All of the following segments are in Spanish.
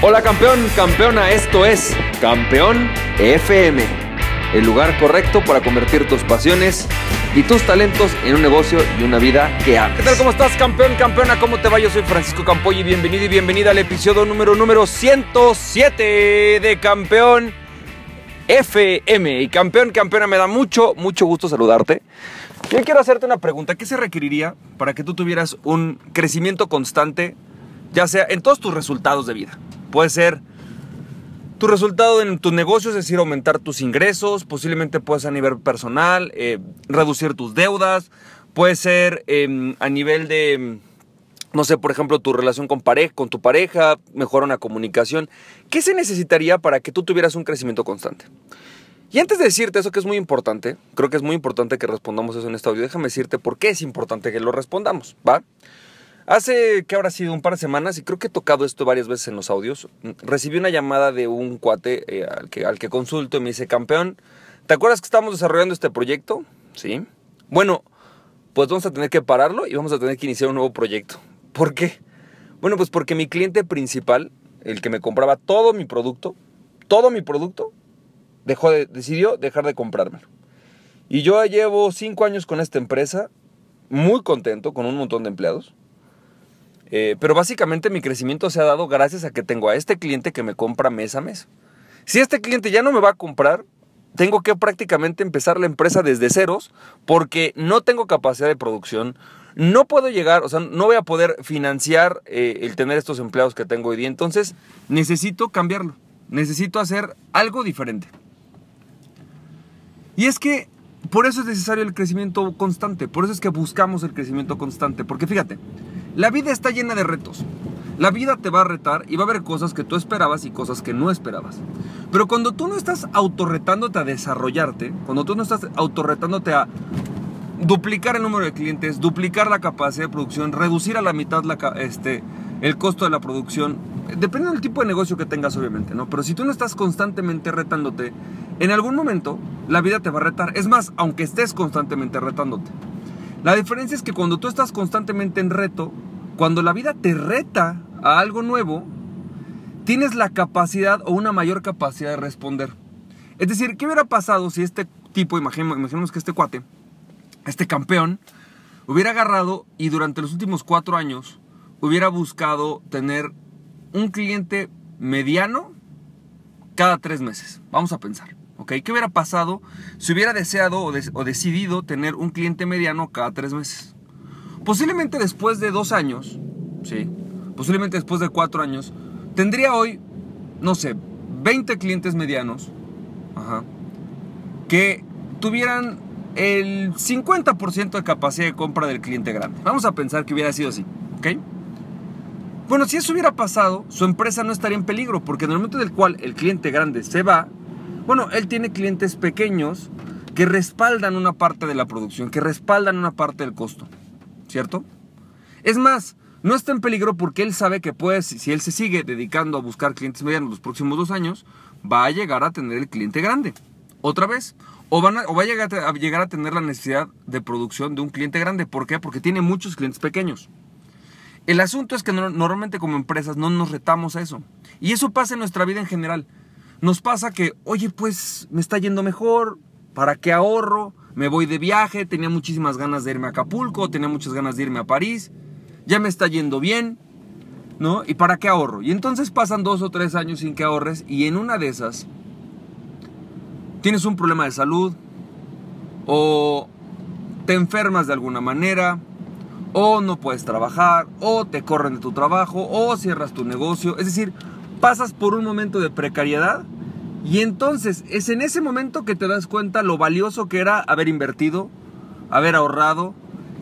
Hola campeón, campeona, esto es Campeón FM, el lugar correcto para convertir tus pasiones y tus talentos en un negocio y una vida que ames. ¿Qué tal? ¿Cómo estás, campeón, campeona? ¿Cómo te va? Yo soy Francisco Campoy y bienvenido y bienvenida al episodio número número 107 de Campeón FM. Y campeón, campeona, me da mucho, mucho gusto saludarte. Yo quiero hacerte una pregunta. ¿Qué se requeriría para que tú tuvieras un crecimiento constante, ya sea en todos tus resultados de vida? Puede ser tu resultado en tu negocio, es decir, aumentar tus ingresos, posiblemente puede ser a nivel personal, eh, reducir tus deudas, puede ser em, a nivel de, no sé, por ejemplo, tu relación con, pareja, con tu pareja, mejorar una comunicación. ¿Qué se necesitaría para que tú tuvieras un crecimiento constante? Y antes de decirte eso que es muy importante, creo que es muy importante que respondamos eso en este audio, déjame decirte por qué es importante que lo respondamos, ¿va? Hace que habrá sido un par de semanas, y creo que he tocado esto varias veces en los audios, recibí una llamada de un cuate eh, al, que, consulto y me dice, campeón, ¿te acuerdas que estamos desarrollando este proyecto? Sí. Bueno, pues vamos a tener que pararlo y vamos a tener que iniciar un nuevo proyecto. ¿Por qué? Bueno, pues porque mi cliente principal, el que me compraba todo mi producto, todo mi producto, dejó de, decidió dejar de comprármelo. Y yo llevo cinco años con esta empresa, muy contento, con un montón de empleados. Eh, pero básicamente mi crecimiento se ha dado gracias a que tengo a este cliente que me compra mes a mes. Si este cliente ya no me va a comprar, tengo que prácticamente empezar la empresa desde ceros porque no tengo capacidad de producción, no puedo llegar, o sea, no voy a poder financiar eh, el tener estos empleados que tengo hoy día. Entonces, necesito cambiarlo, necesito hacer algo diferente. Y es que por eso es necesario el crecimiento constante, por eso es que buscamos el crecimiento constante, porque fíjate, la vida está llena de retos. La vida te va a retar y va a haber cosas que tú esperabas y cosas que no esperabas. Pero cuando tú no estás autorretándote a desarrollarte, cuando tú no estás autorretándote a duplicar el número de clientes, duplicar la capacidad de producción, reducir a la mitad la, este, el costo de la producción, dependiendo del tipo de negocio que tengas obviamente, ¿no? Pero si tú no estás constantemente retándote, en algún momento la vida te va a retar. Es más, aunque estés constantemente retándote. La diferencia es que cuando tú estás constantemente en reto, cuando la vida te reta a algo nuevo, tienes la capacidad o una mayor capacidad de responder. Es decir, ¿qué hubiera pasado si este tipo, imaginemos, que este cuate, este campeón, hubiera agarrado y durante los últimos cuatro años hubiera buscado tener un cliente mediano cada tres meses? Vamos a pensar. ¿ok? ¿Qué hubiera pasado si hubiera deseado o, decidido tener un cliente mediano cada tres meses? Posiblemente después de dos años, ¿sí? Posiblemente después de cuatro años, tendría hoy, no sé, 20 clientes medianos, que tuvieran el 50% de capacidad de compra del cliente grande. Vamos a pensar que hubiera sido así, ¿ok? Bueno, si eso hubiera pasado, su empresa no estaría en peligro, porque en el momento del cual el cliente grande se va, bueno, él tiene clientes pequeños que respaldan una parte de la producción, que respaldan una parte del costo, ¿cierto? Es más, no está en peligro porque él sabe que pues, si él se sigue dedicando a buscar clientes medianos los próximos dos años, va a llegar a tener el cliente grande. Otra vez. O va a llegar, a llegar a tener la necesidad de producción de un cliente grande. ¿Por qué? Porque tiene muchos clientes pequeños. El asunto es que normalmente como empresas no nos retamos a eso. Y eso pasa en nuestra vida en general. Nos pasa que, oye, pues me está yendo mejor, ¿para qué ahorro? Me voy de viaje, tenía muchísimas ganas de irme a Acapulco, tenía muchas ganas de irme a París, ya me está yendo bien, ¿no? ¿Y para qué ahorro? Y entonces pasan dos o tres años sin que ahorres y en una de esas tienes un problema de salud o te enfermas de alguna manera o no puedes trabajar o te corren de tu trabajo o cierras tu negocio. Es decir, pasas por un momento de precariedad y entonces es en ese momento que te das cuenta lo valioso que era haber invertido, haber ahorrado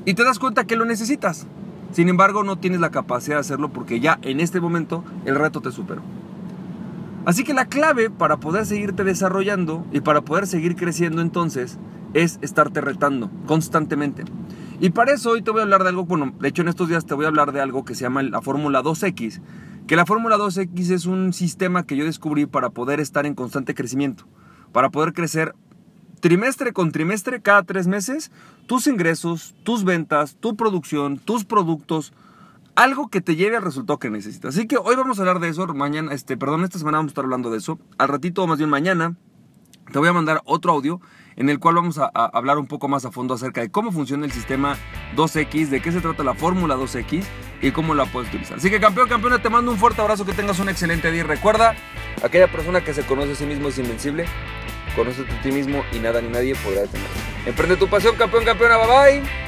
y te das cuenta que lo necesitas. Sin embargo, no tienes la capacidad de hacerlo porque ya en este momento el reto te superó. Así que la clave para poder seguirte desarrollando y para poder seguir creciendo entonces es estarte retando constantemente. Y para eso hoy te voy a hablar de algo, bueno, de hecho en estos días te voy a hablar de algo que se llama la fórmula 2X, que la Fórmula 2X es un sistema que yo descubrí para poder estar en constante crecimiento, para poder crecer trimestre con trimestre, cada tres meses, tus ingresos, tus ventas, tu producción, tus productos, algo que te lleve al resultado que necesitas. Así que hoy vamos a hablar de eso, mañana, este, perdón, esta semana vamos a estar hablando de eso. Al ratito, más bien mañana, te voy a mandar otro audio en el cual vamos a, hablar un poco más a fondo acerca de cómo funciona el sistema 2X, de qué se trata la fórmula 2X y cómo la puedes utilizar. Así que campeón, campeona, te mando un fuerte abrazo, que tengas un excelente día y recuerda, aquella persona que se conoce a sí mismo es invencible, conoce a ti mismo y nada ni nadie podrá detenerlo. Emprende tu pasión, campeón, campeona, bye bye.